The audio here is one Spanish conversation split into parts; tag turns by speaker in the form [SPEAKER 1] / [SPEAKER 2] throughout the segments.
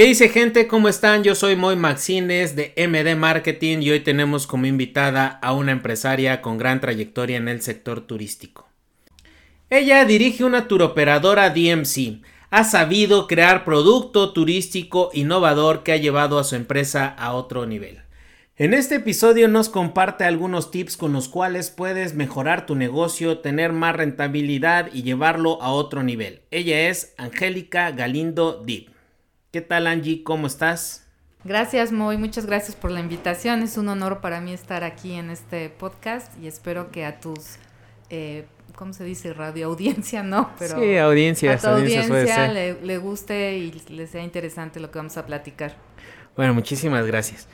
[SPEAKER 1] ¿Qué dice gente? ¿Cómo están? Yo soy Moy Maxines de MD Marketing y hoy tenemos como invitada a una empresaria con gran trayectoria en el sector turístico. Ella dirige una turoperadora DMC. Ha sabido crear producto turístico innovador que ha llevado a su empresa a otro nivel. En este episodio nos comparte algunos tips con los cuales puedes mejorar tu negocio, tener más rentabilidad y llevarlo a otro nivel. Ella es Angélica Galindo Deep. ¿Qué tal Angie? ¿Cómo estás?
[SPEAKER 2] Gracias Moy, muchas gracias por la invitación. Es un honor para mí estar aquí en este podcast y espero que a tus, eh, ¿cómo se dice? Radio audiencia, ¿no?
[SPEAKER 1] Pero sí, audiencia.
[SPEAKER 2] A tu audiencia, le, le guste y le sea interesante lo que vamos a platicar.
[SPEAKER 1] Bueno, muchísimas gracias.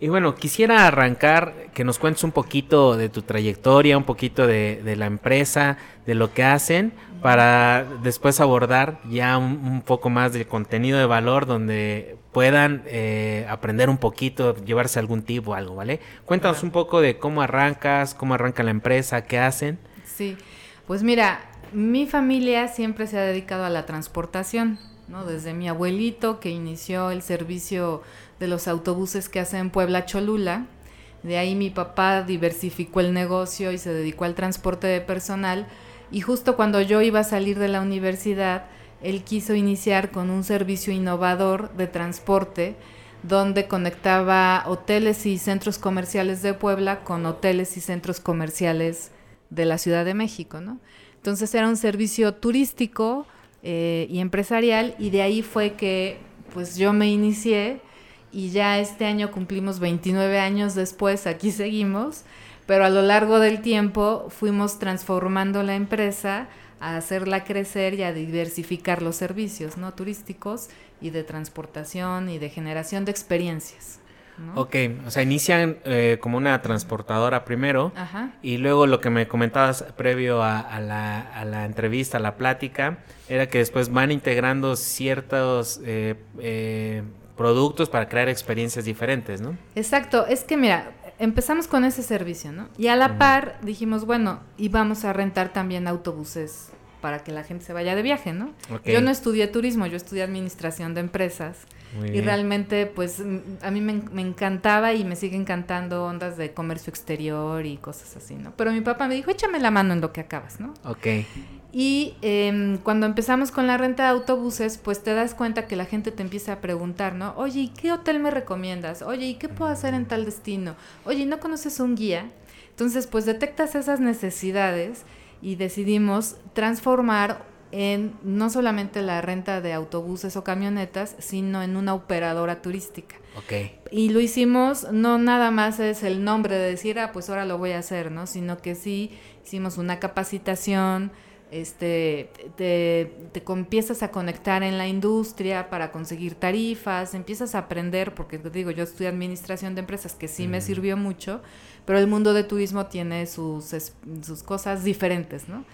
[SPEAKER 1] Y bueno, quisiera arrancar que nos cuentes un poquito de tu trayectoria, un poquito de, de la empresa, de lo que hacen, para después abordar ya un, poco más de contenido de valor donde puedan eh, aprender un poquito, llevarse algún tipo o algo, ¿vale? Cuéntanos un poco de cómo arrancas, cómo arranca la empresa, qué hacen.
[SPEAKER 2] Sí, pues mira, mi familia siempre se ha dedicado a la transportación, ¿no? Desde mi abuelito que inició el servicio de los autobuses que hace en Puebla Cholula. De ahí mi papá diversificó el negocio y se dedicó al transporte de personal. Y justo cuando yo iba a salir de la universidad, él quiso iniciar con un servicio innovador de transporte donde conectaba hoteles y centros comerciales de Puebla con hoteles y centros comerciales de la Ciudad de México, ¿no? Entonces era un servicio turístico eh, y empresarial y de ahí fue que pues yo me inicié y ya este año cumplimos 29 años después, aquí seguimos, pero a lo largo del tiempo fuimos transformando la empresa a hacerla crecer y a diversificar los servicios no turísticos y de transportación y de generación de experiencias.
[SPEAKER 1] Ok, o sea, inician eh, como una transportadora primero y luego lo que me comentabas previo a, la, a, la, entrevista, a la plática, era que después van integrando ciertos eh, eh, productos para crear experiencias diferentes, ¿no?
[SPEAKER 2] Exacto, es que mira, empezamos con ese servicio, ¿no? Y a la par dijimos, bueno, y vamos a rentar también autobuses para que la gente se vaya de viaje, ¿no? Yo no estudié turismo, yo estudié administración de empresas. y realmente, pues, a mí me, me, encantaba y me sigue encantando ondas de comercio exterior y cosas así, ¿no? Pero mi papá me dijo, échame la mano en lo que acabas, ¿no?
[SPEAKER 1] Ok.
[SPEAKER 2] Y em, cuando empezamos con la renta de autobuses, pues te das cuenta que la gente te empieza a preguntar, ¿no? Oye, ¿y qué hotel me recomiendas? Oye, ¿y qué puedo hacer en tal destino? Oye, ¿no conoces un guía? Entonces, pues detectas esas necesidades y decidimos transformar en no solamente la renta de autobuses o camionetas, sino en una operadora turística. Y lo hicimos, no nada más es el nombre de decir, ah, pues ahora lo voy a hacer, ¿no? Sino que sí hicimos una capacitación, este, te, te, empiezas a conectar en la industria para conseguir tarifas, empiezas a aprender, porque te digo, yo estudié administración de empresas, que sí me sirvió mucho, pero el mundo de turismo tiene sus, sus cosas diferentes, ¿no?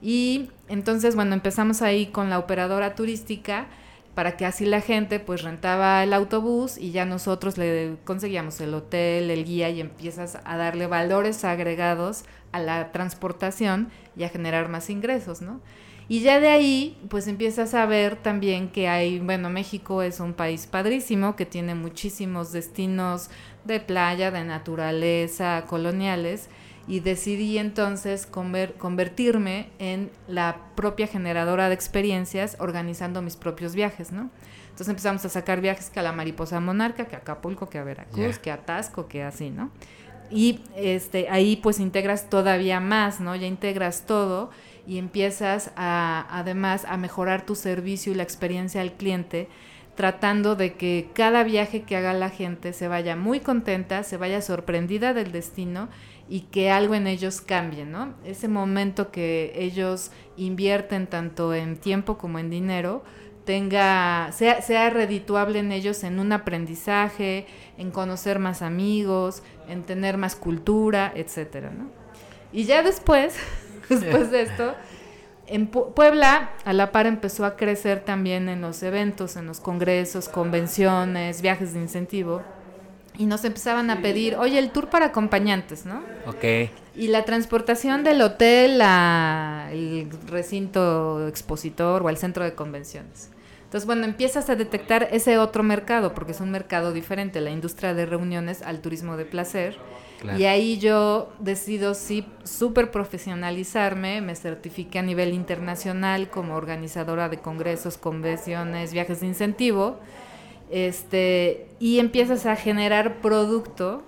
[SPEAKER 2] Y entonces, bueno, empezamos ahí con la operadora turística, para que así la gente pues rentaba el autobús y ya nosotros le conseguíamos el hotel, el guía y empiezas a darle valores agregados a la transportación y a generar más ingresos, ¿no? Y ya de ahí, pues empiezas a ver también que hay, bueno, México es un país padrísimo que tiene muchísimos destinos de playa, de naturaleza, coloniales, y decidí entonces convertirme en la propia generadora de experiencias organizando mis propios viajes, ¿no? Entonces empezamos a sacar viajes que a la Mariposa Monarca, que a Acapulco, que a Veracruz, que a Tasco, que así, ¿no? Y este, ahí pues integras todavía más, ¿no? Ya integras todo y empiezas a, además a mejorar tu servicio y la experiencia al cliente tratando de que cada viaje que haga la gente se vaya muy contenta, se vaya sorprendida del destino y que algo en ellos cambie, ¿no? Ese momento que ellos invierten tanto en tiempo como en dinero, tenga, sea, sea redituable en ellos en un aprendizaje, en conocer más amigos, en tener más cultura, etcétera, ¿no? Y ya después, después de esto, en Puebla a la par empezó a crecer también en los eventos, en los congresos, convenciones, viajes de incentivo y nos empezaban a pedir, oye, el tour para acompañantes, ¿no?
[SPEAKER 1] Ok.
[SPEAKER 2] Y la transportación del hotel al recinto expositor o al centro de convenciones. Entonces, bueno, empiezas a detectar ese otro mercado, porque es un mercado diferente, la industria de reuniones al turismo de placer. Y ahí yo decido sí súper profesionalizarme, me certifiqué a nivel internacional como organizadora de congresos, convenciones, viajes de incentivo, este, y empiezas a generar producto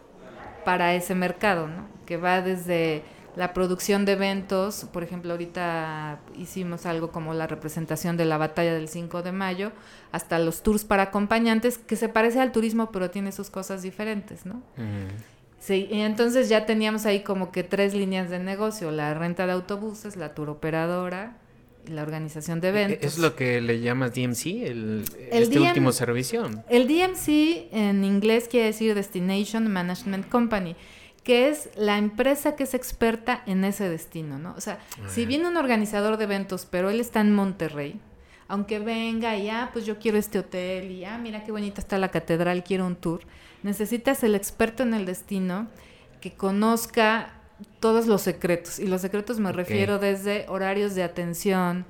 [SPEAKER 2] para ese mercado, ¿no? que va desde la producción de eventos, por ejemplo, ahorita hicimos algo como la representación de la batalla del 5 de mayo, hasta los tours para acompañantes, que se parece al turismo, pero tiene sus cosas diferentes, ¿no? Sí, y entonces ya teníamos ahí como que tres líneas de negocio, la renta de autobuses, la tour operadora y la organización de e-, eventos.
[SPEAKER 1] ¿Es lo que le llamas DMC, el, este último servicio?
[SPEAKER 2] El DMC en inglés quiere decir Destination Management Company que es la empresa que es experta en ese destino, ¿no? O sea, si viene un organizador de eventos, pero él está en Monterrey, aunque venga y, ah, pues yo quiero este hotel y, ah, mira qué bonita está la catedral, quiero un tour, necesitas el experto en el destino que conozca todos los secretos. Y los secretos me refiero desde horarios de atención,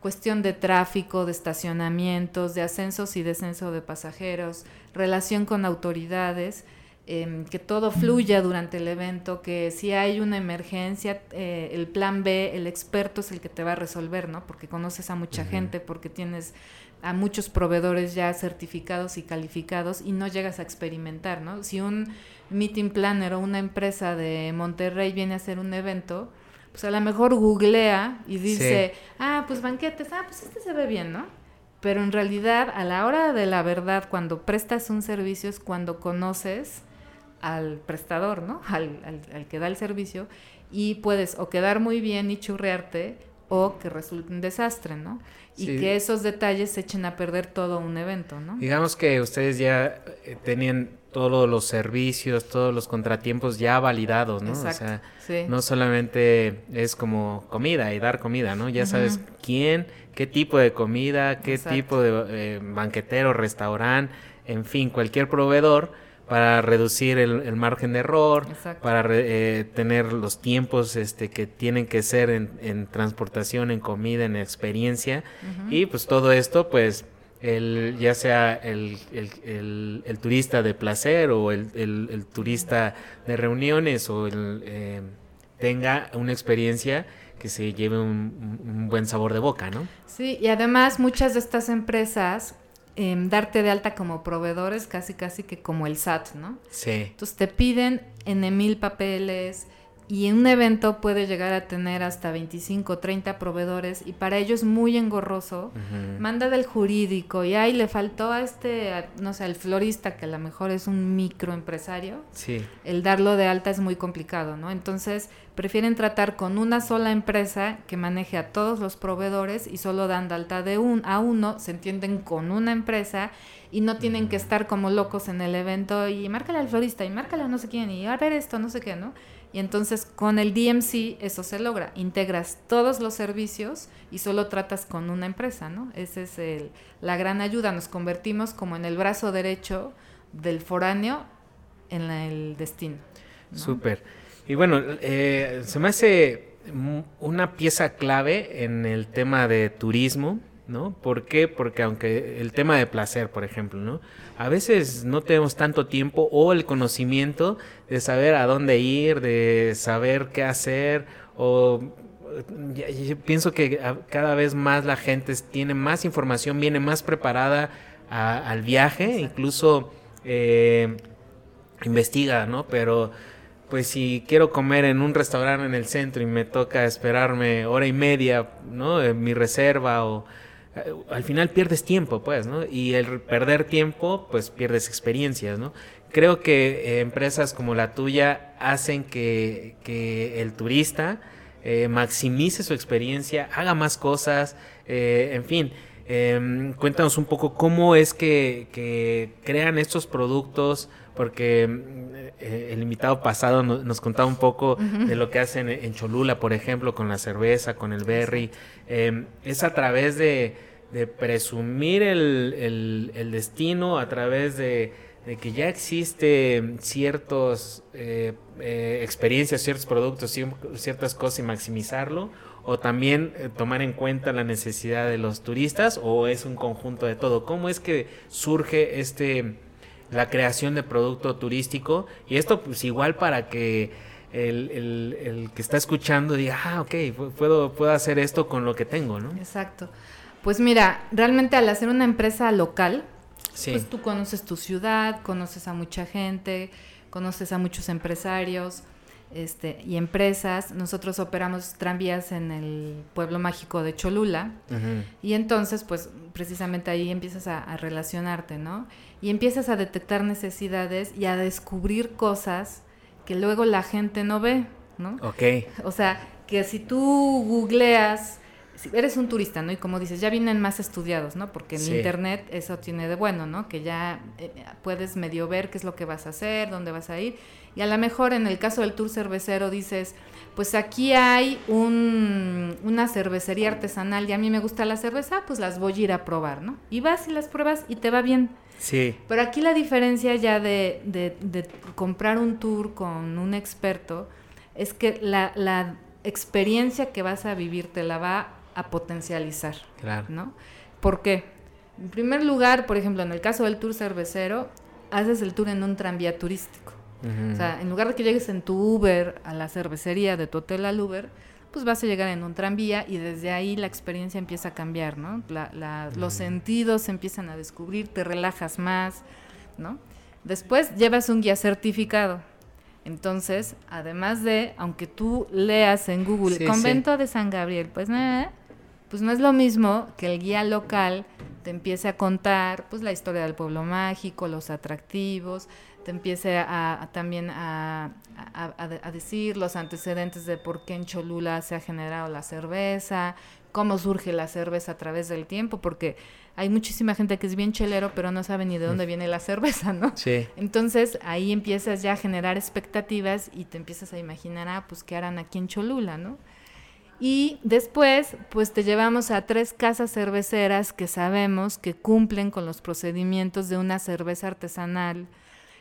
[SPEAKER 2] cuestión de tráfico, de estacionamientos, de ascensos y descenso de pasajeros, relación con autoridades Em, que todo fluya durante el evento, que si hay una emergencia, eh, el plan B, el experto es el que te va a resolver, ¿no? Porque conoces a mucha gente, porque tienes a muchos proveedores ya certificados y calificados y no llegas a experimentar, ¿no? Si un meeting planner o una empresa de Monterrey viene a hacer un evento, pues a lo mejor googlea y dice, ah, pues banquetes, ah, pues este se ve bien, ¿no? Pero en realidad, a la hora de la verdad, cuando prestas un servicio es cuando conoces al prestador, ¿no? Al, al, que da el servicio y puedes o quedar muy bien y churrearte o que resulte un desastre, ¿no? Y que esos detalles se echen a perder todo un evento, ¿no?
[SPEAKER 1] Digamos que ustedes ya eh, tenían todos los servicios, todos los contratiempos ya validados, ¿no? o sea, no solamente es como comida y dar comida, ¿no? Ya sabes quién, qué tipo de comida, qué tipo de eh, banquetero, restaurante, en fin, cualquier proveedor para reducir el, margen de error, para eh, tener los tiempos este, que tienen que ser en, transportación, en comida, en experiencia. Y pues todo esto, pues, el, ya sea el, el, turista de placer o el, turista de reuniones o el, eh, tenga una experiencia que se lleve un, un buen sabor de boca, ¿no?
[SPEAKER 2] Sí, y además muchas de estas empresas Em, darte de alta como proveedores, casi casi que como el SAT, ¿no?
[SPEAKER 1] Sí.
[SPEAKER 2] Entonces te piden en mil papeles, y en un evento puede llegar a tener hasta 25, 30 proveedores y para ello es muy engorroso. Manda del jurídico y ahí le faltó a este, no sé, el florista que a lo mejor es un microempresario.
[SPEAKER 1] Sí.
[SPEAKER 2] El darlo de alta es muy complicado, ¿no? Entonces prefieren tratar con una sola empresa que maneje a todos los proveedores y solo dan de alta de un a uno, se entienden con una empresa y no tienen que estar como locos en el evento y márcale al florista y márcale a no sé quién y a ver esto, no sé qué, ¿no? Y entonces con el DMC eso se logra, integras todos los servicios y solo tratas con una empresa, ¿no? Esa es el, la gran ayuda, nos convertimos como en el brazo derecho del foráneo en el destino.
[SPEAKER 1] Súper. Y bueno, eh, se me hace una pieza clave en el tema de turismo, ¿no? ¿Por qué? Porque aunque el tema de placer, por ejemplo, ¿no? A veces no tenemos tanto tiempo o el conocimiento de saber a dónde ir, de saber qué hacer, o yo pienso que cada vez más la gente tiene más información, viene más preparada al viaje, incluso eh, investiga, ¿no? Pero pues si quiero comer en un restaurante en el centro y me toca esperarme hora y media, ¿no? En mi reserva o al final pierdes tiempo, pues, ¿no? Y el perder tiempo, pues pierdes experiencias, ¿no? Creo que eh, empresas como la tuya hacen que, el turista eh, maximice su experiencia, haga más cosas, en fin. Em, cuéntanos un poco cómo es que, crean estos productos, porque el invitado pasado nos, contaba un poco de lo que hacen en Cholula, por ejemplo, con la cerveza, con el berry. Em, es a través de, de presumir el, el, destino a través de, que ya existe ciertas eh, eh, experiencias, ciertos productos, ciertas cosas y maximizarlo? O también eh, tomar en cuenta la necesidad de los turistas o es un conjunto de todo? ¿Cómo es que surge este la creación de producto turístico? Y esto pues igual para que el, el, que está escuchando diga, ah, ok, puedo, puedo hacer esto con lo que tengo, ¿no?
[SPEAKER 2] Exacto. Pues mira, realmente al hacer una empresa local, pues tú conoces tu ciudad, conoces a mucha gente, conoces a muchos empresarios este, y empresas. Nosotros operamos tranvías en el pueblo mágico de Cholula y entonces pues precisamente ahí empiezas a, relacionarte, ¿no? Y empiezas a detectar necesidades y a descubrir cosas que luego la gente no ve, ¿no?
[SPEAKER 1] Ok.
[SPEAKER 2] O sea, que si tú googleas eres un turista, ¿no? Y como dices, ya vienen más estudiados, ¿no? Porque en internet eso tiene de bueno, ¿no? Que ya eh, puedes medio ver qué es lo que vas a hacer, dónde vas a ir. Y a lo mejor en el caso del tour cervecero dices, pues aquí hay un, una cervecería artesanal y a mí me gusta la cerveza, pues las voy a ir a probar, ¿no? Y vas y las pruebas y te va bien.
[SPEAKER 1] Sí.
[SPEAKER 2] Pero aquí la diferencia ya de, de, de comprar un tour con un experto es que la, la experiencia que vas a vivir te la va a potencializar.
[SPEAKER 1] Claro.
[SPEAKER 2] ¿No? ¿Por qué? En primer lugar, por ejemplo, en el caso del tour cervecero, haces el tour en un tranvía turístico. O sea, en lugar de que llegues en tu Uber a la cervecería de tu hotel al Uber, pues vas a llegar en un tranvía y desde ahí la experiencia empieza a cambiar, ¿no? Los sentidos se empiezan a descubrir, te relajas más, ¿no? Después llevas un guía certificado. Entonces, además de, aunque tú leas en Google, Convento de San Gabriel, pues nada, pues no es lo mismo que el guía local te empiece a contar pues la historia del pueblo mágico, los atractivos, te empiece a, también a, a, decir los antecedentes de por qué en Cholula se ha generado la cerveza, cómo surge la cerveza a través del tiempo, porque hay muchísima gente que es bien chelero, pero no sabe ni de dónde viene la cerveza, ¿no?
[SPEAKER 1] Sí.
[SPEAKER 2] Entonces ahí empiezas ya a generar expectativas y te empiezas a imaginar, ah, pues qué harán aquí en Cholula, ¿no? Y después, pues te llevamos a tres casas cerveceras que sabemos que cumplen con los procedimientos de una cerveza artesanal.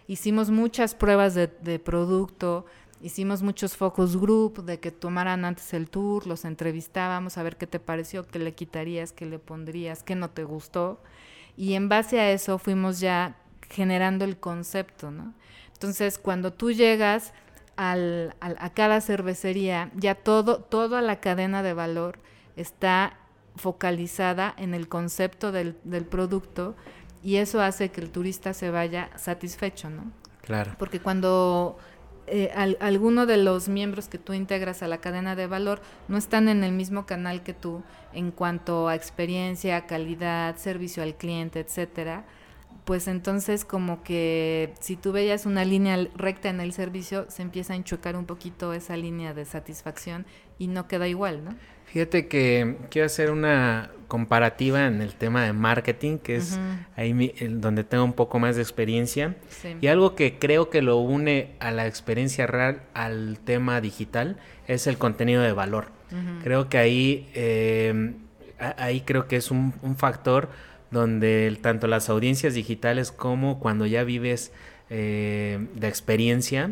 [SPEAKER 2] Hicimos muchas pruebas de, producto, hicimos muchos focus group de que tomaran antes el tour, los entrevistábamos a ver qué te pareció, qué le quitarías, qué le pondrías, qué no te gustó. Y en base a eso fuimos ya generando el concepto, ¿no? Entonces, cuando tú llegas al, a cada cervecería, ya todo, toda la cadena de valor está focalizada en el concepto del, del producto y eso hace que el turista se vaya satisfecho, ¿no?
[SPEAKER 1] Claro.
[SPEAKER 2] Porque cuando eh, alguno de los miembros que tú integras a la cadena de valor no están en el mismo canal que tú en cuanto a experiencia, calidad, servicio al cliente, etcétera, pues entonces como que si tú veías una línea recta en el servicio, se empieza a enchucar un poquito esa línea de satisfacción y no queda igual, ¿no?
[SPEAKER 1] Fíjate que quiero hacer una comparativa en el tema de marketing, que es ahí donde tengo un poco más de experiencia. Y algo que creo que lo une a la experiencia real al tema digital es el contenido de valor. Creo que ahí, eh, ahí creo que es un, un factor donde tanto las audiencias digitales como cuando ya vives eh, de experiencia,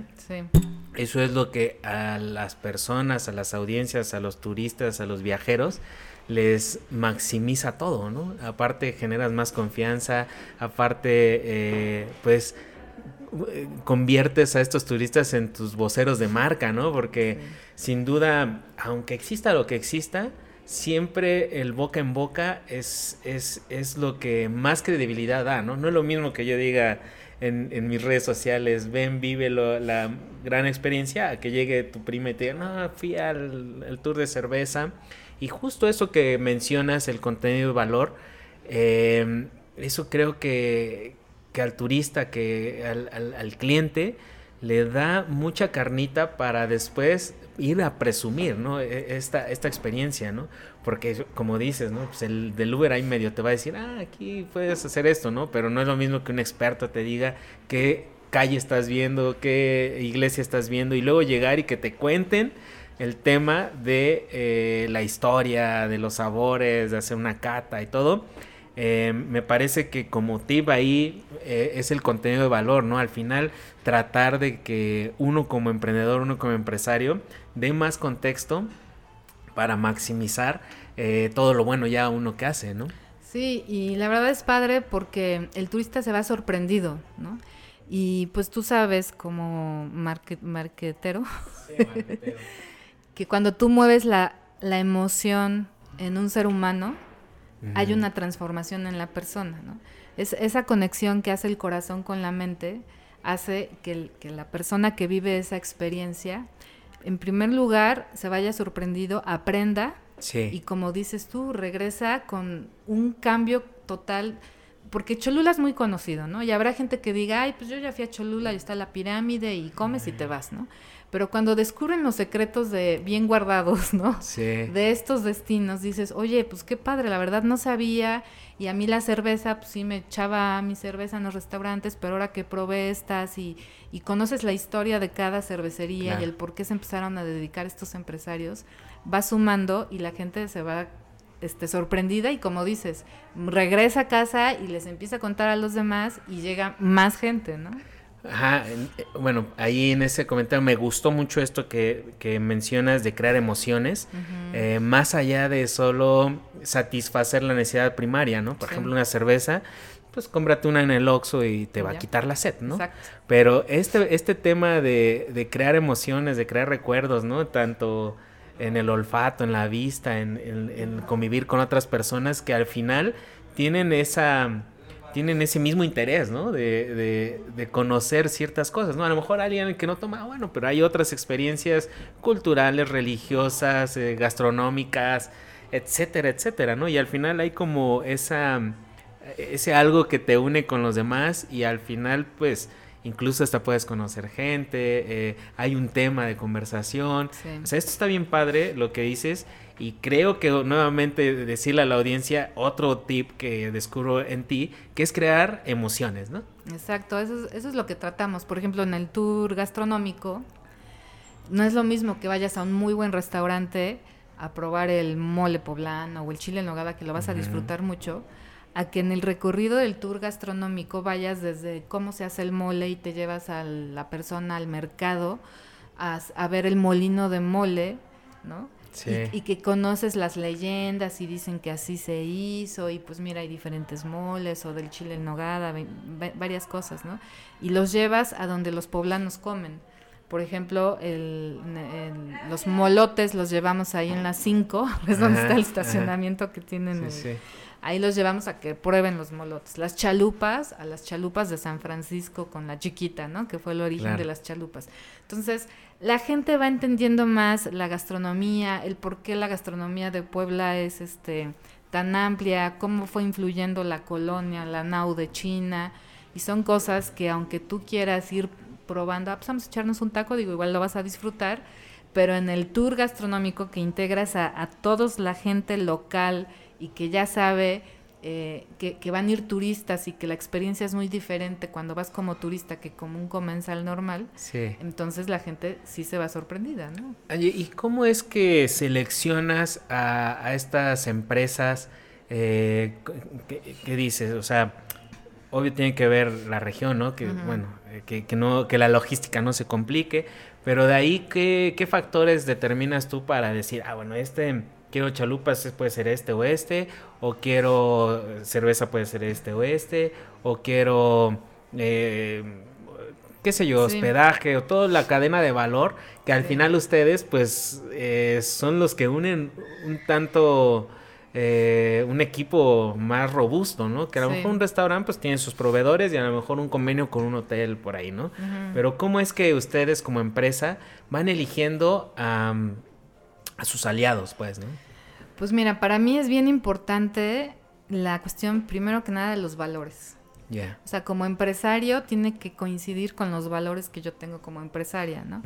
[SPEAKER 1] eso es lo que a las personas, a las audiencias, a los turistas, a los viajeros, les maximiza todo, ¿no? Aparte generas más confianza, aparte, eh, pues conviertes a estos turistas en tus voceros de marca, ¿no? Porque sin duda, aunque exista lo que exista, siempre el boca en boca es, es, es lo que más credibilidad da, ¿no? No es lo mismo que yo diga en, en mis redes sociales, ven, vive la gran experiencia, a que llegue tu prima y te diga, no, fui al, tour de cerveza. Y justo eso que mencionas, el contenido de valor, em, eso creo que, que, al turista, que al, al, al cliente, le da mucha carnita para después ir a presumir, ¿no? E, esta, esta experiencia, ¿no? Porque como dices, ¿no? Pues el del Uber ahí medio te va a decir, ah, aquí puedes hacer esto, ¿no? Pero no es lo mismo que un experto te diga qué calle estás viendo, qué iglesia estás viendo y luego llegar y que te cuenten el tema de eh, la historia, de los sabores, de hacer una cata y todo. Eh, me parece que como tip ahí eh, es el contenido de valor, ¿no? Al final tratar de que uno como emprendedor, uno como empresario, dé más contexto para maximizar eh, todo lo bueno ya uno que hace, ¿no?
[SPEAKER 2] Sí, y la verdad es padre porque el turista se va sorprendido, ¿no? Y pues tú sabes como marquetero, que cuando tú mueves la, la, emoción en un ser humano, hay una transformación en la persona, ¿no? Es, esa conexión que hace el corazón con la mente hace que, que la persona que vive esa experiencia, en primer lugar, se vaya sorprendido, aprenda y como dices tú, regresa con un cambio total, porque Cholula es muy conocido, ¿no? Y habrá gente que diga, ay, pues yo ya fui a Cholula y está la pirámide y comes y te vas, ¿no? Pero cuando descubren los secretos de bien guardados, ¿no? Sí. De estos destinos, dices, oye, pues qué padre, la verdad no sabía. Y a mí la cerveza, pues sí me echaba mi cerveza en los restaurantes, pero ahora que probé estas y, y conoces la historia de cada cervecería y el por qué se empezaron a dedicar estos empresarios, va sumando y la gente se va este, sorprendida y como dices, regresa a casa y les empieza a contar a los demás y llega más gente, ¿no?
[SPEAKER 1] Ajá, eh, bueno, ahí en ese comentario me gustó mucho esto que, que mencionas de crear emociones, eh, más allá de solo satisfacer la necesidad primaria, ¿no? Por ejemplo, una cerveza, pues cómprate una en el Oxxo y te va a quitar la sed, ¿no? Exacto. Pero este, este tema de, de crear emociones, de crear recuerdos, ¿no? Tanto en el olfato, en la vista, en, convivir con otras personas que al final tienen esa tienen ese mismo interés, ¿no? De, de, conocer ciertas cosas, ¿no? A lo mejor alguien que no toma, ah, bueno, pero hay otras experiencias culturales, religiosas, eh, gastronómicas, etcétera, etcétera, ¿no? Y al final hay como esa, ese algo que te une con los demás y al final, pues, incluso hasta puedes conocer gente, eh, hay un tema de conversación. O sea, esto está bien padre lo que dices y creo que nuevamente decirle a la audiencia otro tip que descubro en ti, que es crear emociones, ¿no?
[SPEAKER 2] Exacto, eso es, eso es lo que tratamos. Por ejemplo, en el tour gastronómico, no es lo mismo que vayas a un muy buen restaurante a probar el mole poblano o el chile en nogada, que lo vas a disfrutar mucho a que en el recorrido del tour gastronómico vayas desde cómo se hace el mole y te llevas a la persona al mercado a, ver el molino de mole, ¿no? Y, que conoces las leyendas y dicen que así se hizo y pues mira hay diferentes moles o del chile en nogada, varias cosas, ¿no? Y los llevas a donde los poblanos comen. Por ejemplo, el, los molotes los llevamos ahí en las 5, es donde está el estacionamiento que tienen. Sí, sí ahí los llevamos a que prueben los molotes. Las chalupas, a las chalupas de San Francisco con la chiquita, ¿no? Que fue el origen de las chalupas. Entonces, la gente va entendiendo más la gastronomía, el por qué la gastronomía de Puebla es este tan amplia, cómo fue influyendo la colonia, la nau de China, y son cosas que aunque tú quieras ir probando, ah, pues vamos a echarnos un taco, digo, igual lo vas a disfrutar, pero en el tour gastronómico que integras a, a todos la gente local, y que ya sabe eh, que, van a ir turistas y que la experiencia es muy diferente cuando vas como turista que como un comensal normal, sí. entonces la gente sí se va sorprendida, ¿no?
[SPEAKER 1] ¿Y cómo es que seleccionas a, estas empresas? Eh, ¿qué, dices? O sea, obvio tiene que ver la región, ¿no? Que, bueno, que, que, no, que la logística no se complique, pero de ahí, ¿qué, ¿qué factores determinas tú para decir, ah, bueno, este quiero chalupas, puede ser este o este, o quiero cerveza, puede ser este o este, o quiero, eh, qué sé yo, hospedaje, o toda la cadena de valor, que al final ustedes, pues, eh, son los que unen un tanto... Eh, un equipo más robusto, ¿no? Que a lo mejor un restaurante pues tiene sus proveedores y a lo mejor un convenio con un hotel por ahí, ¿no? Pero ¿cómo es que ustedes como empresa van eligiendo a, a sus aliados, pues, ¿no?
[SPEAKER 2] Pues mira, para mí es bien importante la cuestión, primero que nada, de los valores. Yeah. O sea, como empresario tiene que coincidir con los valores que yo tengo como empresaria, ¿no?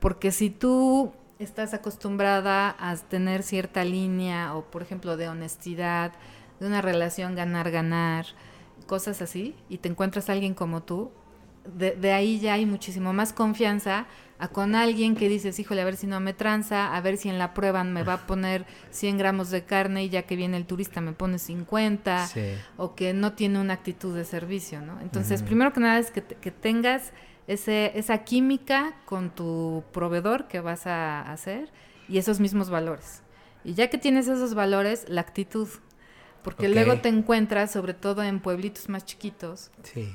[SPEAKER 2] Porque si tú estás acostumbrada a tener cierta línea o, por ejemplo, de honestidad, de una relación ganar-ganar, cosas así, y te encuentras a alguien como tú, de, de ahí ya hay muchísimo más confianza a con alguien que dices, híjole, a ver si no me tranza, a ver si en la prueba me va a poner 100 gramos de carne y ya que viene el turista me pone 50, o que no tiene una actitud de servicio, ¿no? Entonces, primero que nada es que, que tengas ese, esa química con tu proveedor que vas a hacer y esos mismos valores. Y ya que tienes esos valores, la actitud. Porque luego te encuentras, sobre todo en pueblitos más chiquitos,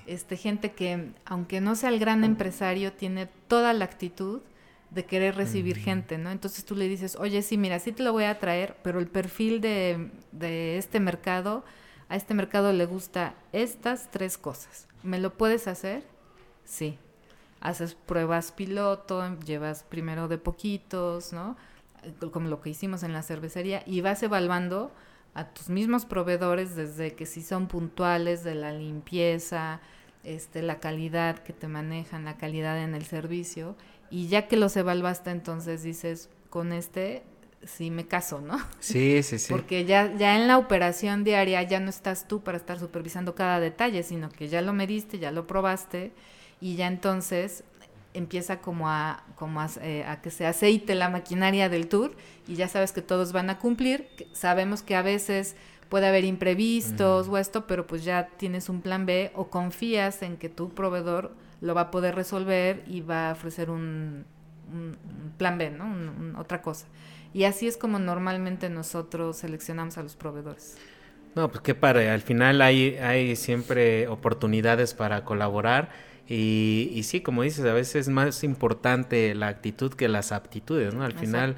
[SPEAKER 2] este, gente que, aunque no sea el gran empresario, tiene toda la actitud de querer recibir gente, ¿no? Entonces tú le dices, oye, sí, mira, sí te lo voy a traer, pero el perfil de, de este mercado, a este mercado le gusta estas tres cosas. ¿Me lo puedes hacer? Sí. Haces pruebas piloto, llevas primero de poquitos, ¿no? Como lo que hicimos en la cervecería, y vas evaluando a tus mismos proveedores desde que si son puntuales de la limpieza, este, la calidad que te manejan, la calidad en el servicio, y ya que los evaluaste, entonces dices, con este sí me caso, ¿no?
[SPEAKER 1] Sí, sí, sí.
[SPEAKER 2] Porque ya, ya en la operación diaria ya no estás tú para estar supervisando cada detalle, sino que ya lo mediste, ya lo probaste, y ya entonces empieza como a, como a, eh, a, que se aceite la maquinaria del tour y ya sabes que todos van a cumplir. Sabemos que a veces puede haber imprevistos o esto, pero pues ya tienes un plan B o confías en que tu proveedor lo va a poder resolver y va a ofrecer un, plan B, ¿no? otra cosa. Y así es como normalmente nosotros seleccionamos a los proveedores.
[SPEAKER 1] No, pues qué padre. Al final hay, hay siempre oportunidades para colaborar y, y, sí, como dices, a veces es más importante la actitud que las aptitudes, ¿no? Al final,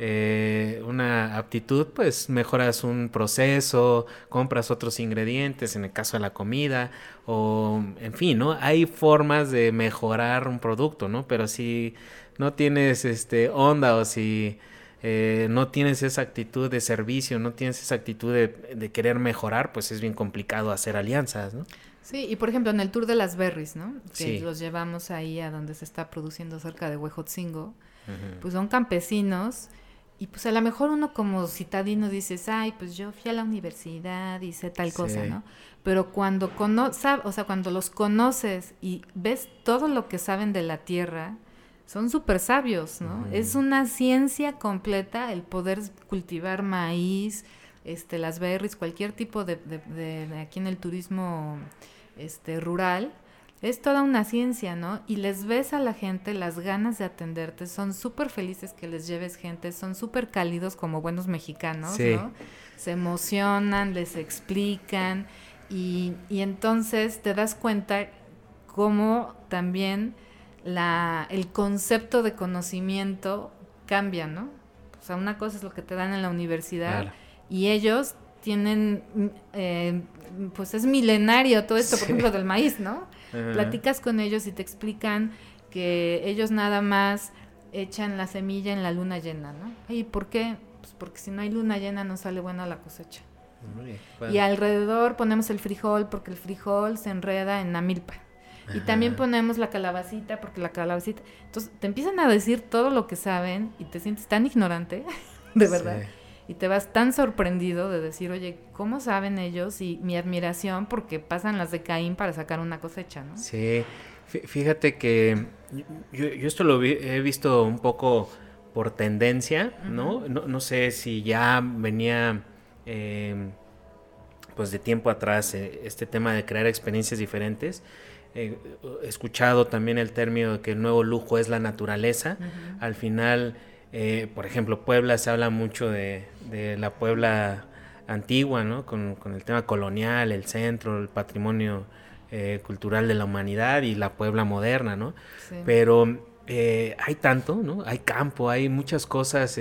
[SPEAKER 1] eh, una aptitud, pues mejoras un proceso, compras otros ingredientes, en el caso de la comida, o en fin, ¿no? Hay formas de mejorar un producto, ¿no? Pero si no tienes este onda o si eh, no tienes esa actitud de servicio, no tienes esa actitud de, de querer mejorar, pues es bien complicado hacer alianzas, ¿no?
[SPEAKER 2] Sí, y por ejemplo en el Tour de las Berries, ¿no? Que los llevamos ahí a donde se está produciendo cerca de Huejotzingo, pues son campesinos y pues a lo mejor uno como citadino dices, ay, pues yo fui a la universidad y sé tal cosa, ¿no? Pero cuando cono o sea, cuando los conoces y ves todo lo que saben de la tierra, son súper sabios, ¿no? Es una ciencia completa el poder cultivar maíz, este, las berries, cualquier tipo de, de, de aquí en el turismo este, rural, es toda una ciencia, ¿no? Y les ves a la gente las ganas de atenderte, son súper felices que les lleves gente, son súper cálidos como buenos mexicanos, ¿no? Se emocionan, les explican y, y, entonces te das cuenta cómo también la, el concepto de conocimiento cambia, ¿no? O sea, una cosa es lo que te dan en la universidad y ellos tienen eh, pues es milenario todo esto, por ejemplo, del maíz, ¿no? Platicas con ellos y te explican que ellos nada más echan la semilla en la luna llena, ¿no? ¿Y por qué? Pues porque si no hay luna llena no sale buena la cosecha. Y alrededor ponemos el frijol porque el frijol se enreda en la milpa. Y también ponemos la calabacita porque la calabacita. Entonces te empiezan a decir todo lo que saben y te sientes tan ignorante, de verdad y te vas tan sorprendido de decir, oye, ¿cómo saben ellos? Y mi admiración porque pasan las de Caín para sacar una cosecha, ¿no?
[SPEAKER 1] Sí, fíjate que yo, esto lo he visto un poco por tendencia, ¿no? ¿no? sé si ya venía... Em, pues de tiempo atrás eh, este tema de crear experiencias diferentes. He escuchado también el término de que el nuevo lujo es la naturaleza. Al final eh, por ejemplo, Puebla se habla mucho de, la Puebla antigua, ¿no? Con, el tema colonial, el centro, el patrimonio eh, cultural de la humanidad y la Puebla moderna, ¿no? Pero eh, hay tanto, ¿no? Hay campo, hay muchas cosas,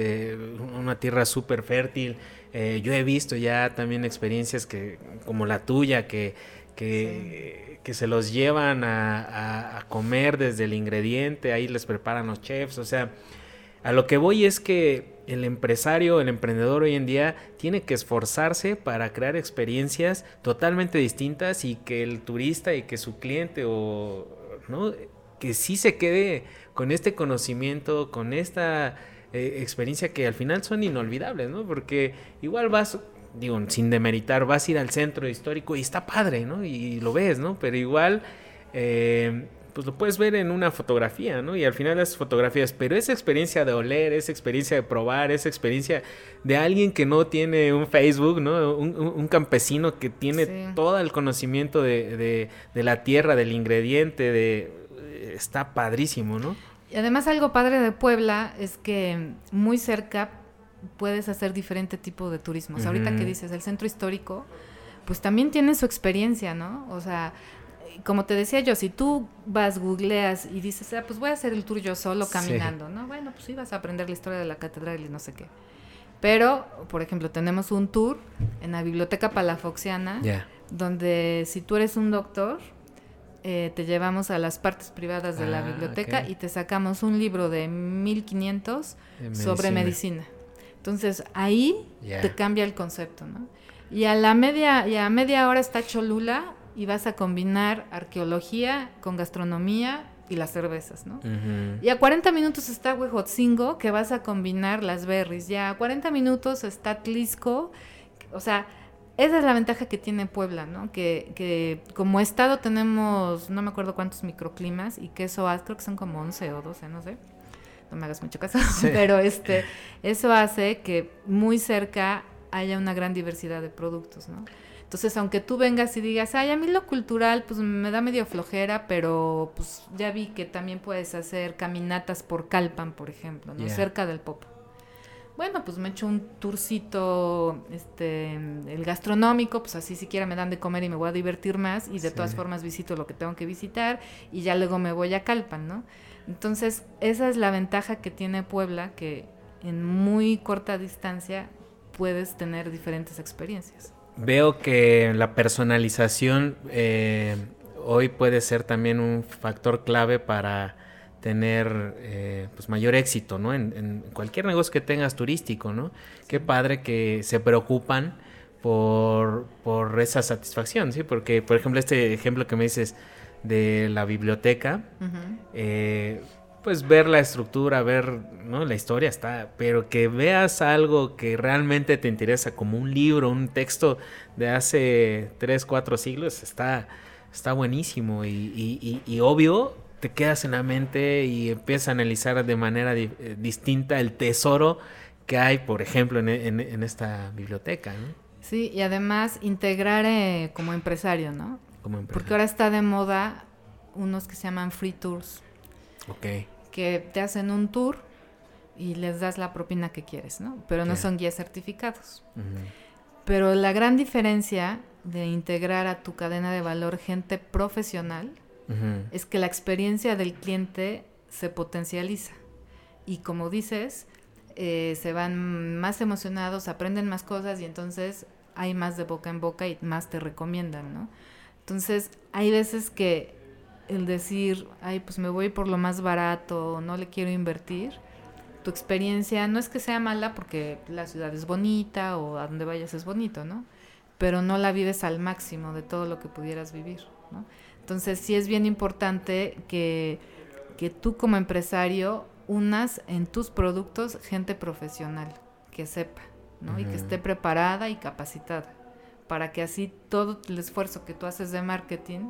[SPEAKER 1] una tierra súper fértil. yo he visto ya también experiencias que, como la tuya, que, que, que se los llevan a, comer desde el ingrediente, ahí les preparan los chefs, o sea, a lo que voy es que el empresario, el emprendedor hoy en día tiene que esforzarse para crear experiencias totalmente distintas y que el turista y que su cliente o no que sí se quede con este conocimiento, con esta eh, experiencia que al final son inolvidables, ¿no? Porque igual vas digo, sin demeritar, vas a ir al centro histórico y está padre, ¿no? Y lo ves, ¿no? Pero igual eh, pues lo puedes ver en una fotografía, ¿no? Y al final las fotografías, pero esa experiencia de oler, esa experiencia de probar, esa experiencia de alguien que no tiene un Facebook, ¿no? Un, campesino que tiene todo el conocimiento de, la tierra, del ingrediente, de... Está padrísimo, ¿no?
[SPEAKER 2] Y además algo padre de Puebla es que muy cerca puedes hacer diferente tipo de turismo. ahorita que dices, el centro histórico, pues también tiene su experiencia, ¿no? O sea, como te decía yo, si tú vas, googleas y dices, ah, pues voy a hacer el tour yo solo caminando, ¿no? Bueno, pues sí vas a aprender la historia de la catedral y no sé qué. Pero, por ejemplo, tenemos un tour en la Biblioteca Palafoxiana, donde si tú eres un doctor, eh, te llevamos a las partes privadas de la ah, biblioteca y te sacamos un libro de 1500 sobre medicina. Entonces ahí te cambia el concepto, ¿no? Y a la media, y a media hora está Cholula y vas a combinar arqueología con gastronomía y las cervezas, ¿no? Y a 40 minutos está Huejotzingo, que vas a combinar las berries. Ya a 40 minutos está Tlisco, o sea, esa es la ventaja que tiene Puebla, ¿no? Que, que como estado tenemos, no me acuerdo cuántos microclimas y que eso creo que son como 11 o 12, no sé. No me hagas mucho caso, pero este, eso hace que muy cerca haya una gran diversidad de productos, ¿no? Entonces, aunque tú vengas y digas, ay, a mí lo cultural, pues me da medio flojera, pero pues ya vi que también puedes hacer caminatas por Calpan, por ejemplo, ¿no? Cerca del Popo. Bueno, pues me echo un tourcito, este, el gastronómico, pues así siquiera me dan de comer y me voy a divertir más y de todas formas visito lo que tengo que visitar y ya luego me voy a Calpan, ¿no? Entonces, esa es la ventaja que tiene Puebla, que en muy corta distancia puedes tener diferentes experiencias
[SPEAKER 1] veo que la personalización eh, hoy puede ser también un factor clave para tener eh, pues mayor éxito, ¿no? En, cualquier negocio que tengas turístico, ¿no? Qué padre que se preocupan por, por esa satisfacción, ¿sí? Porque, por ejemplo, este ejemplo que me dices de la biblioteca, pues ver la estructura, ver, ¿no? La historia está, pero que veas algo que realmente te interesa, como un libro, un texto de hace 3, 4 siglos, está, está buenísimo y, y, obvio te quedas en la mente y empiezas a analizar de manera eh, distinta el tesoro que hay, por ejemplo, en, en, esta biblioteca, ¿no?
[SPEAKER 2] Sí, y además integrar eh, como empresario, ¿no? Como. Porque ahora está de moda unos que se llaman free tours.
[SPEAKER 1] Ok
[SPEAKER 2] que te hacen un tour y les das la propina que quieres, ¿no? Pero no son guías certificados. Pero la gran diferencia de integrar a tu cadena de valor gente profesional es que la experiencia del cliente se potencializa. Y como dices, eh, se van más emocionados, aprenden más cosas y entonces hay más de boca en boca y más te recomiendan, ¿no? Entonces, hay veces que el decir, ay, pues me voy por lo más barato, no le quiero invertir, tu experiencia no es que sea mala porque la ciudad es bonita o a donde vayas es bonito, ¿no? Pero no la vives al máximo de todo lo que pudieras vivir, ¿no? Entonces sí es bien importante que, que tú como empresario unas en tus productos gente profesional, que sepa, ¿no? Y que esté preparada y capacitada, para que así todo el esfuerzo que tú haces de marketing,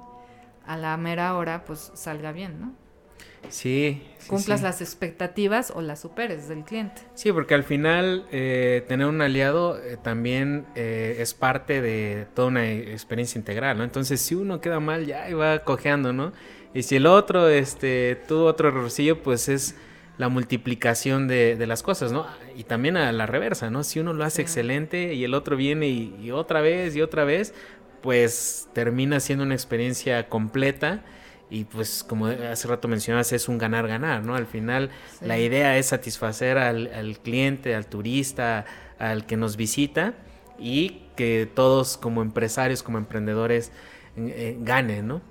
[SPEAKER 2] a la mera hora pues salga bien, ¿no?
[SPEAKER 1] Sí.
[SPEAKER 2] Cumplas las expectativas o las superes del cliente.
[SPEAKER 1] Sí, porque al final eh, tener un aliado eh, también eh, es parte de toda una experiencia integral, ¿no? Entonces, si uno queda mal, ya va cojeando, ¿no? Y si el otro este, tuvo otro errorcillo, pues es la multiplicación de, de, las cosas, ¿no? Y también a la reversa, ¿no? Si uno lo hace excelente y el otro viene y, otra vez y otra vez, pues termina siendo una experiencia completa y pues como hace rato mencionabas es un ganar-ganar, ¿no? Al final la idea es satisfacer al, cliente, al turista, al que nos visita y que todos como empresarios, como emprendedores eh, ganen, ¿no?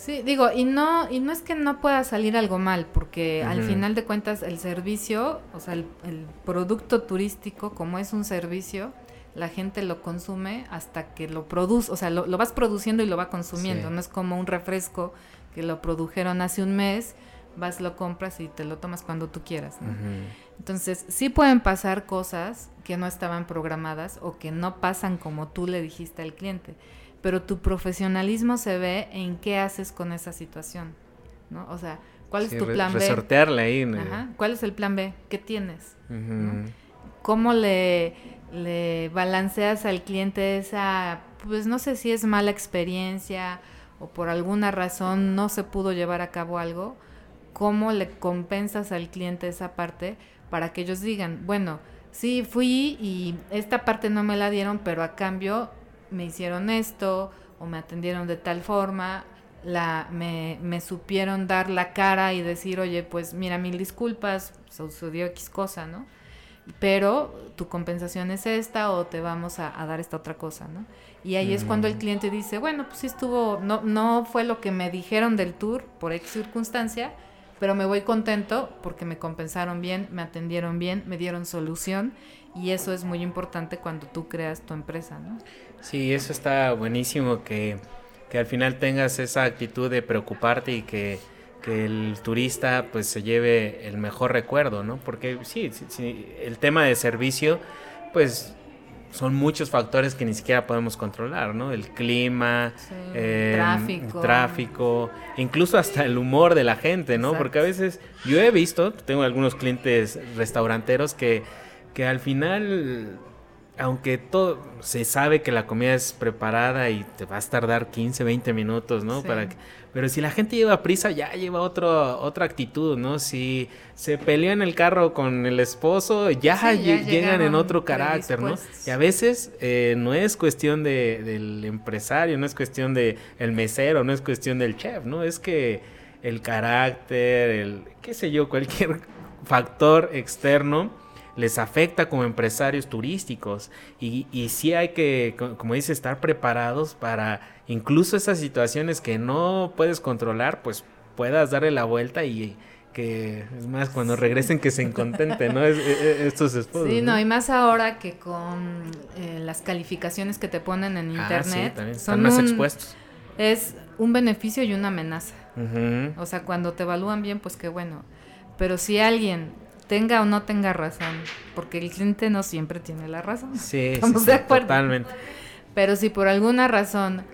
[SPEAKER 2] Sí, digo, y no, y no es que no pueda salir algo mal, porque al final de cuentas el servicio, o sea, el, el producto turístico, como es un servicio, la gente lo consume hasta que lo produce, o sea, lo, vas produciendo y lo va consumiendo, no es como un refresco que lo produjeron hace un mes, vas, lo compras y te lo tomas cuando tú quieras. Entonces, sí pueden pasar cosas que no estaban programadas o que no pasan como tú le dijiste al cliente, pero tu profesionalismo se ve en qué haces con esa situación, ¿no? O sea, ¿cuál es tu plan B?
[SPEAKER 1] ahí.
[SPEAKER 2] ¿Cuál es el plan B? ¿Qué tienes? ¿Cómo le le balanceas al cliente esa, pues no sé si es mala experiencia o por alguna razón no se pudo llevar a cabo algo, ¿cómo le compensas al cliente esa parte para que ellos digan, bueno, Sí, fui y esta parte no me la dieron, pero a cambio me hicieron esto o me atendieron de tal forma, la, me, me supieron dar la cara y decir, oye, pues mira, mil disculpas, sucedió X cosa, ¿no? Pero tu compensación es esta o te vamos a, dar esta otra cosa, ¿no? Y ahí es cuando el mm. cliente dice, bueno, pues sí estuvo, no, no fue lo que me dijeron del tour por X circunstancia, pero me voy contento porque me compensaron bien, me atendieron bien, me dieron solución y eso es muy importante cuando tú creas tu empresa, ¿no?
[SPEAKER 1] Sí, eso está buenísimo que, que al final tengas esa actitud de preocuparte y que, que, el turista pues se lleve el mejor recuerdo, ¿no? Porque sí, sí, el tema de servicio pues son muchos factores que ni siquiera podemos controlar, ¿no? El clima,
[SPEAKER 2] em, tráfico.
[SPEAKER 1] tráfico, incluso hasta el humor de la gente, ¿no? Porque a veces yo he visto, tengo algunos clientes restauranteros que, que al final aunque todo se sabe que la comida es preparada y te vas a tardar 15, 20 minutos, ¿no? Para pero si la gente lleva prisa, ya lleva otro, otra actitud, ¿no? Si se peleó en el carro con el esposo, ya, llegan en otro carácter, ¿no? Y a veces eh, no es cuestión de, del empresario, no es cuestión de el mesero, no es cuestión del chef, ¿no? Es que el carácter, el, qué sé yo, cualquier factor externo les afecta como empresarios turísticos y, y sí hay que, como dice, estar preparados para incluso esas situaciones que no puedes controlar, pues puedas darle la vuelta y que es más cuando regresen que se contenten, ¿no? E, e, estos esposos.
[SPEAKER 2] Sí, no, y más ahora que con eh, las calificaciones que te ponen en ah, internet
[SPEAKER 1] son están más expuestos.
[SPEAKER 2] Es un beneficio y una amenaza. O sea, cuando te evalúan bien, pues qué bueno. Pero si alguien tenga o no tenga razón, porque el cliente no siempre tiene la razón.
[SPEAKER 1] Sí, sí, de acuerdo. totalmente.
[SPEAKER 2] Pero si por alguna razón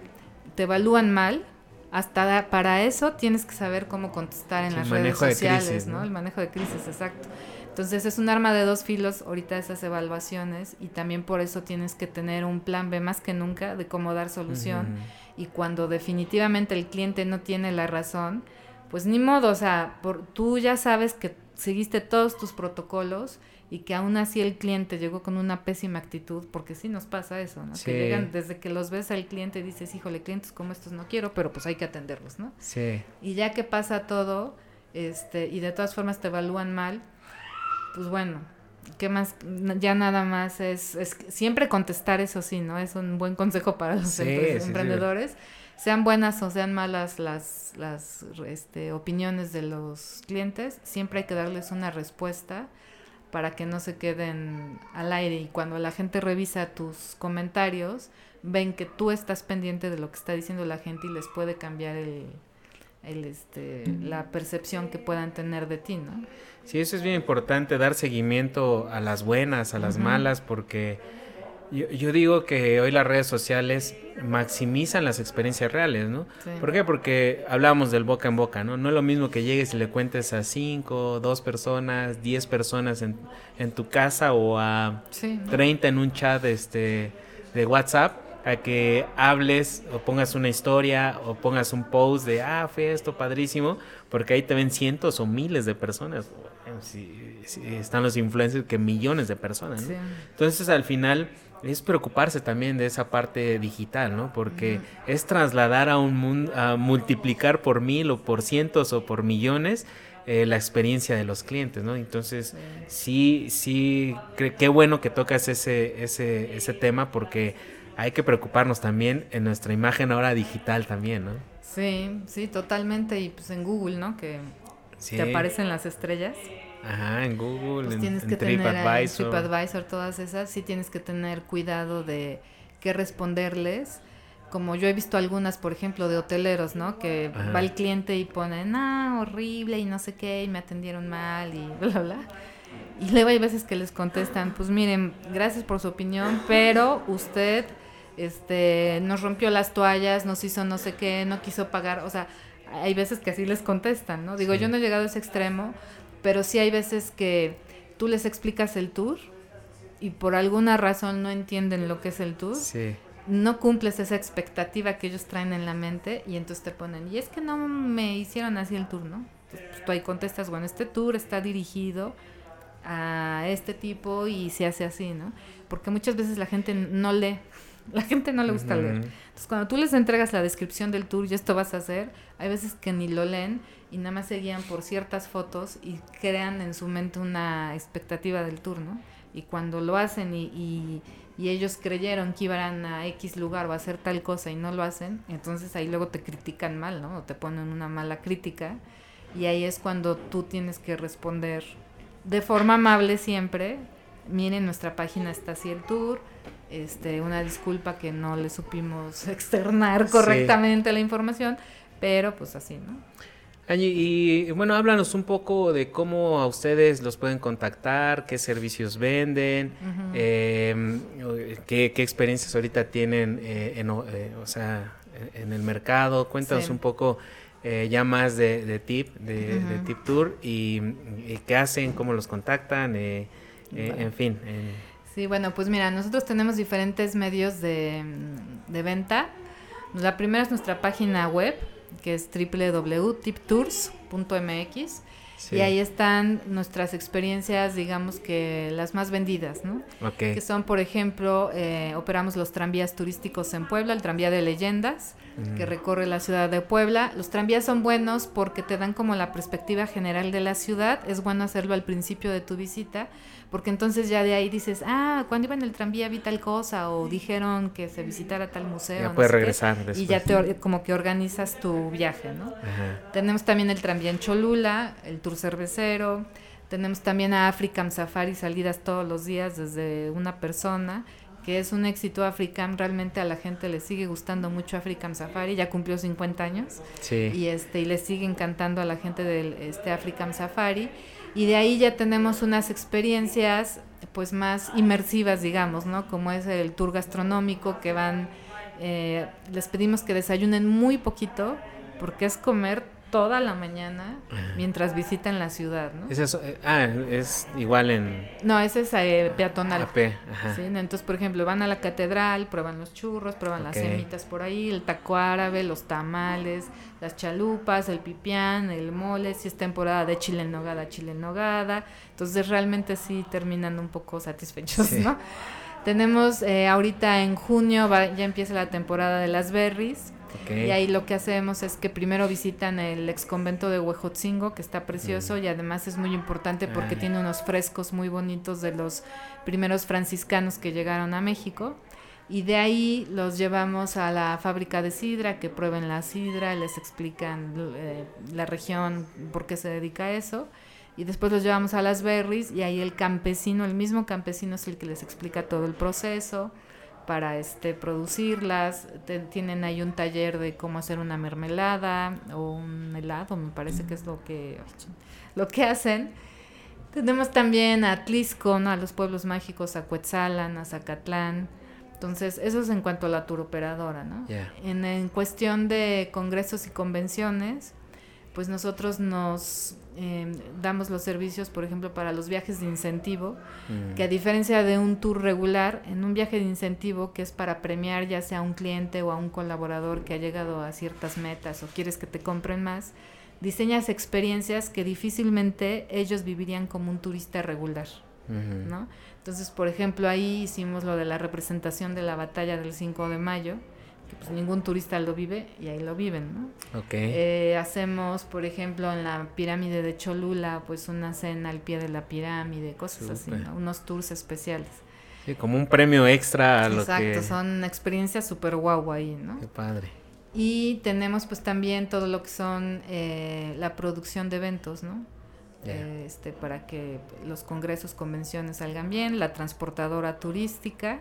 [SPEAKER 2] te evalúan mal, hasta para eso tienes que saber cómo contestar en las redes sociales, ¿no? El manejo de crisis, exacto. Entonces es un arma de dos filos ahorita esas evaluaciones y también por eso tienes que tener un plan B más que nunca de cómo dar solución y cuando definitivamente el cliente no tiene la razón, pues ni modo, o sea, por, tú ya sabes que seguiste todos tus protocolos y que aún así el cliente llegó con una pésima actitud, porque sí nos pasa eso, ¿no? Que llegan desde que los ves al cliente y dices, híjole, clientes como estos no quiero, pero pues hay que atenderlos, ¿no?
[SPEAKER 1] Sí.
[SPEAKER 2] Y ya que pasa todo, este, y de todas formas te evalúan mal, pues bueno, ¿qué más? Ya nada más es, es siempre contestar eso sí, ¿no? Es un buen consejo para los emprendedores sean buenas o sean malas las, las este, opiniones de los clientes, siempre hay que darles una respuesta para que no se queden al aire y cuando la gente revisa tus comentarios, ven que tú estás pendiente de lo que está diciendo la gente y les puede cambiar el, el este, la percepción que puedan tener de ti, ¿no?
[SPEAKER 1] Sí, eso es bien importante, dar seguimiento a las buenas, a las malas, porque yo, digo que hoy las redes sociales maximizan las experiencias reales, ¿no? ¿Por qué? Porque hablábamos del boca en boca, ¿no? No es lo mismo que llegues y le cuentes a cinco, dos personas, diez personas en, en tu casa o a treinta en un chat este, de WhatsApp a que hables o pongas una historia o pongas un post de, ah, fue esto padrísimo, porque ahí te ven cientos o miles de personas. Si, están los influencers que millones de personas. ¿no? Entonces al final es preocuparse también de esa parte digital, ¿no? Porque es trasladar a un mundo, a multiplicar por mil o por cientos o por millones eh, la experiencia de los clientes, ¿no? Entonces, sí, sí, qué bueno que tocas ese, ese, ese tema porque hay que preocuparnos también en nuestra imagen ahora digital también, ¿no?
[SPEAKER 2] Sí, sí, totalmente. Y pues en Google, ¿no? Que te aparecen las estrellas.
[SPEAKER 1] Ajá, en Google,
[SPEAKER 2] pues tienes que TripAdvisor. TripAdvisor, todas esas, sí tienes que tener cuidado de qué responderles. Como yo he visto algunas, por ejemplo, de hoteleros, ¿no? Que va el cliente y pone, ah, horrible y no sé qué, y me atendieron mal y bla, bla. Y luego hay veces que les contestan, pues miren, gracias por su opinión, pero usted este, nos rompió las toallas, nos hizo no sé qué, no quiso pagar, o sea, hay veces que así les contestan, ¿no? Digo, yo no he llegado a ese extremo, pero sí hay veces que tú les explicas el tour y por alguna razón no entienden lo que es el tour. No cumples esa expectativa que ellos traen en la mente y entonces te ponen, y es que no me hicieron así el tour, ¿no? Pues, tú ahí contestas, bueno, este tour está dirigido a este tipo y se hace así, ¿no? Porque muchas veces la gente no lee, la gente no le gusta leer. Entonces, cuando tú les entregas la descripción del tour y esto vas a hacer, hay veces que ni lo leen y nada más se guían por ciertas fotos y crean en su mente una expectativa del tour, ¿no? Y cuando lo hacen y, y, y ellos creyeron que iban a X lugar o a hacer tal cosa y no lo hacen, entonces ahí luego te critican mal, ¿no? O te ponen una mala crítica y ahí es cuando tú tienes que responder de forma amable siempre. Miren, nuestra página está así el tour. Este, una disculpa que no le supimos externar correctamente la información, pero pues así, ¿no?
[SPEAKER 1] y, bueno, háblanos un poco de cómo a ustedes los pueden contactar, qué servicios venden, em, qué, experiencias ahorita tienen eh, en, eh, o sea, en el mercado. Cuéntanos un poco eh, ya más de, tip, de, tip tour y, qué hacen, cómo los contactan, en fin.
[SPEAKER 2] Sí, bueno, pues mira, nosotros tenemos diferentes medios de, de venta. La primera es nuestra página web, que es www.tiptours.mx. Y ahí están nuestras experiencias, digamos que las más vendidas, ¿no? Que son, por ejemplo, eh, operamos los tranvías turísticos en Puebla, el tranvía de leyendas, que recorre la ciudad de Puebla. Los tranvías son buenos porque te dan como la perspectiva general de la ciudad. Es bueno hacerlo al principio de tu visita porque entonces ya de ahí dices, ah, cuando iba en el tranvía vi tal cosa o dijeron que se visitara tal museo.
[SPEAKER 1] Ya puedes regresar después.
[SPEAKER 2] Y ya te, como que organizas tu viaje, ¿no? Tenemos también el tranvía en Cholula, el tour cervecero, tenemos también a African Safari salidas todos los días desde una persona que es un éxito African, realmente a la gente le sigue gustando mucho African Safari, ya cumplió 50 años sí. y este y le sigue encantando a la gente del este African Safari y de ahí ya tenemos unas experiencias pues más inmersivas, digamos, ¿no? Como es el tour gastronómico que van, eh, les pedimos que desayunen muy poquito porque es comer toda la mañana mientras visitan la ciudad, ¿no?
[SPEAKER 1] ¿Es eso? Eh, ah, es igual en...
[SPEAKER 2] No, ese es eh, peatonal. AP, ajá. ¿sí? Entonces, por ejemplo, van a la catedral, prueban los churros, prueban las semitas por ahí, el taco árabe, los tamales, las chalupas, el pipián, el mole, si es temporada de chile en nogada, chile en nogada. Entonces, realmente sí terminan un poco satisfechos, ¿no? Tenemos eh, ahorita en junio, ya empieza la temporada de las berries, y ahí lo que hacemos es que primero visitan el ex convento de Huejotzingo, que está precioso y además es muy importante porque ah. tiene unos frescos muy bonitos de los primeros franciscanos que llegaron a México. Y de ahí los llevamos a la fábrica de sidra, que prueben la sidra, les explican eh, la región, por qué se dedica a eso. Y después los llevamos a las berries y ahí el campesino, el mismo campesino es el que les explica todo el proceso para este producirlas. tienen ahí un taller de cómo hacer una mermelada o un helado, me parece que es lo que lo que hacen. Tenemos también a Tlisco, a los pueblos mágicos, a Cuetzalan, a Zacatlán. Entonces, eso es en cuanto a la turoperadora, ¿no? En, en cuestión de congresos y convenciones, pues nosotros nos Em, damos los servicios, por ejemplo, para los viajes de incentivo, que a mm. diferencia de un tour regular, en un viaje de incentivo que es para premiar ya sea a un cliente o a un colaborador que ha llegado a ciertas metas o quieres que te compren más, diseñas experiencias que difícilmente ellos vivirían como un turista regular, ¿no? Entonces, por ejemplo, ahí hicimos lo de la representación de la batalla del 5 de mayo, que pues ningún turista lo vive y ahí lo viven, ¿no?
[SPEAKER 1] Okay.
[SPEAKER 2] Eh, hacemos, por ejemplo, en la pirámide de Cholula, pues una cena al pie de la pirámide, cosas así, Unos tours especiales.
[SPEAKER 1] Sí, como un premio extra a lo que...
[SPEAKER 2] Exacto, son experiencias súper guau ahí, ¿no?
[SPEAKER 1] Qué padre.
[SPEAKER 2] Y tenemos pues también todo lo que son eh, la producción de eventos, ¿no? este, para que los congresos, convenciones salgan bien, la transportadora turística,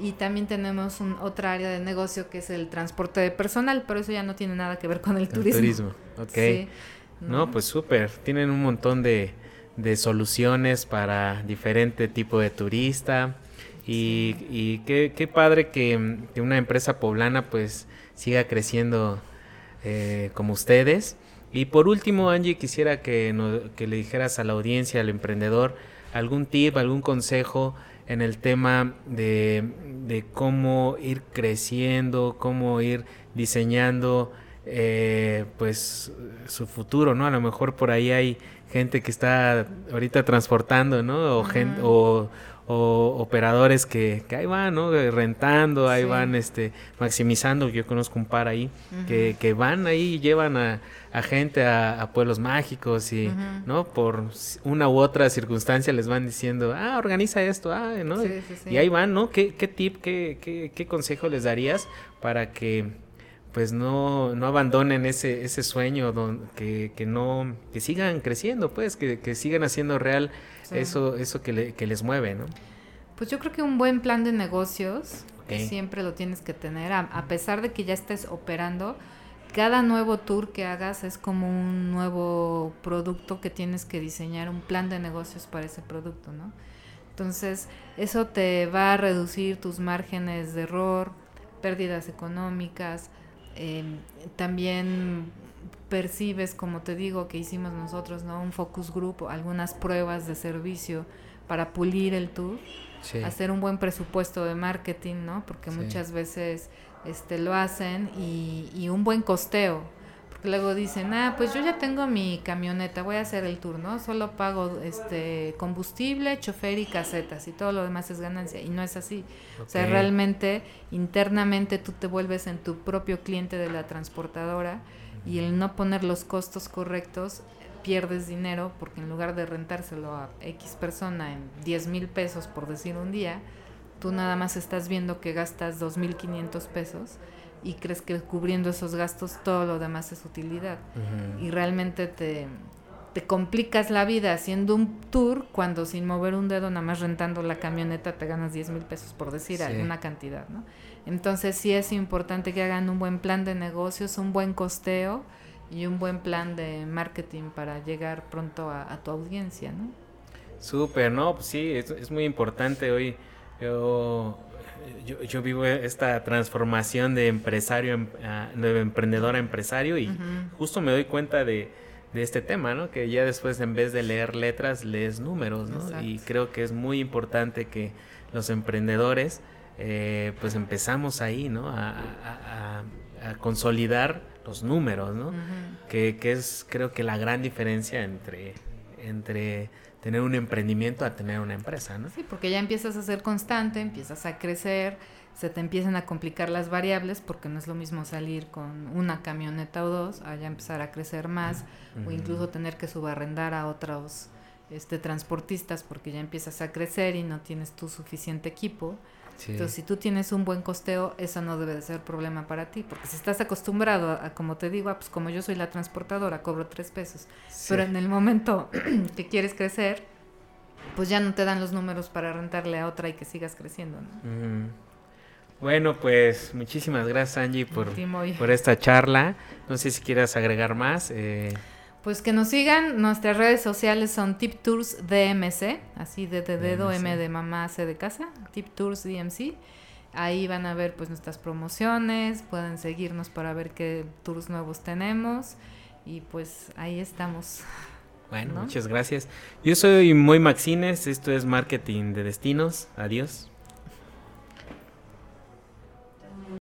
[SPEAKER 2] y también tenemos un, otra área de negocio que es el transporte de personal, pero eso ya no tiene nada que ver con el, turismo.
[SPEAKER 1] turismo, ok. ¿no? pues súper. Tienen un montón de, de, soluciones para diferente tipo de turista. Y, y qué, qué, padre que, que, una empresa poblana pues siga creciendo eh, como ustedes. Y por último, Angie, quisiera que, que le dijeras a la audiencia, al emprendedor, algún tip, algún consejo en el tema de, cómo ir creciendo, cómo ir diseñando eh, pues su futuro, ¿no? A lo mejor por ahí hay gente que está ahorita transportando, ¿no? O, gente, o, operadores que, que, ahí van, ¿no? Rentando, ahí van este, maximizando. Yo conozco un par ahí que, que, van ahí y llevan a, a gente a, pueblos mágicos y, ¿no? Por una u otra circunstancia les van diciendo, ah, organiza esto, ah, ¿no? y ahí van, ¿no? ¿Qué, qué tip, qué, qué, qué consejo les darías para que pues no, no abandonen ese, ese sueño, que, que, no, que sigan creciendo, pues, que, que sigan haciendo real eso, eso que, que, les mueve, ¿no?
[SPEAKER 2] Pues yo creo que un buen plan de negocios, siempre lo tienes que tener, a, pesar de que ya estés operando, cada nuevo tour que hagas es como un nuevo producto que tienes que diseñar, un plan de negocios para ese producto, ¿no? Entonces, eso te va a reducir tus márgenes de error, pérdidas económicas, Em, también percibes, como te digo, que hicimos nosotros, ¿no? Un focus group, algunas pruebas de servicio para pulir el tour, hacer un buen presupuesto de marketing, ¿no? Porque muchas veces este, lo hacen y, y un buen costeo luego dicen, ah, pues yo ya tengo mi camioneta, voy a hacer el tour, ¿no? Solo pago este combustible, chofer y casetas y todo lo demás es ganancia. Y no es así. O sea, realmente internamente tú te vuelves en tu propio cliente de la transportadora y el no poner los costos correctos pierdes dinero porque en lugar de rentárselo a X persona en 10 mil pesos por decir un día, tú nada más estás viendo que gastas 2.500 pesos y crees que cubriendo esos gastos todo lo demás es utilidad. Y realmente te, te complicas la vida haciendo un tour cuando sin mover un dedo, nada más rentando la camioneta, te ganas 10 mil pesos, por decir alguna cantidad, ¿no? Entonces sí es importante que hagan un buen plan de negocios, un buen costeo y un buen plan de marketing para llegar pronto a, tu audiencia, ¿no?
[SPEAKER 1] Súper, ¿no? Pues sí, es, es muy importante hoy. Yo yo, yo, vivo esta transformación de empresario, de emprendedor a empresario y justo me doy cuenta de, de, este tema, ¿no? Que ya después en vez de leer letras, lees números, ¿no? Y creo que es muy importante que los emprendedores, eh, pues empezamos ahí, ¿no? A, a, a, consolidar los números, ¿no? que, que es creo que la gran diferencia entre, entre tener un emprendimiento a tener una empresa, ¿no?
[SPEAKER 2] Sí, porque ya empiezas a ser constante, empiezas a crecer, se te empiezan a complicar las variables porque no es lo mismo salir con una camioneta o dos, a ya empezar a crecer más o incluso tener que subarrendar a otros este transportistas porque ya empiezas a crecer y no tienes tu suficiente equipo. Entonces, si tú tienes un buen costeo, eso no debe de ser problema para ti, porque si estás acostumbrado a, como te digo, pues como yo soy la transportadora, cobro tres pesos, pero en el momento que quieres crecer, pues ya no te dan los números para rentarle a otra y que sigas creciendo.
[SPEAKER 1] Bueno, pues muchísimas gracias Angie por, por esta charla. No sé si quieras agregar más. Eh...
[SPEAKER 2] Pues que nos sigan, nuestras redes sociales son Tip Tours DMC, así de, dedo, M de mamá, C de casa, Tip Tours DMC. Ahí van a ver pues nuestras promociones, pueden seguirnos para ver qué tours nuevos tenemos y pues ahí estamos.
[SPEAKER 1] Bueno, muchas gracias. Yo soy Muy Maxines, esto es Marketing de Destinos. Adiós.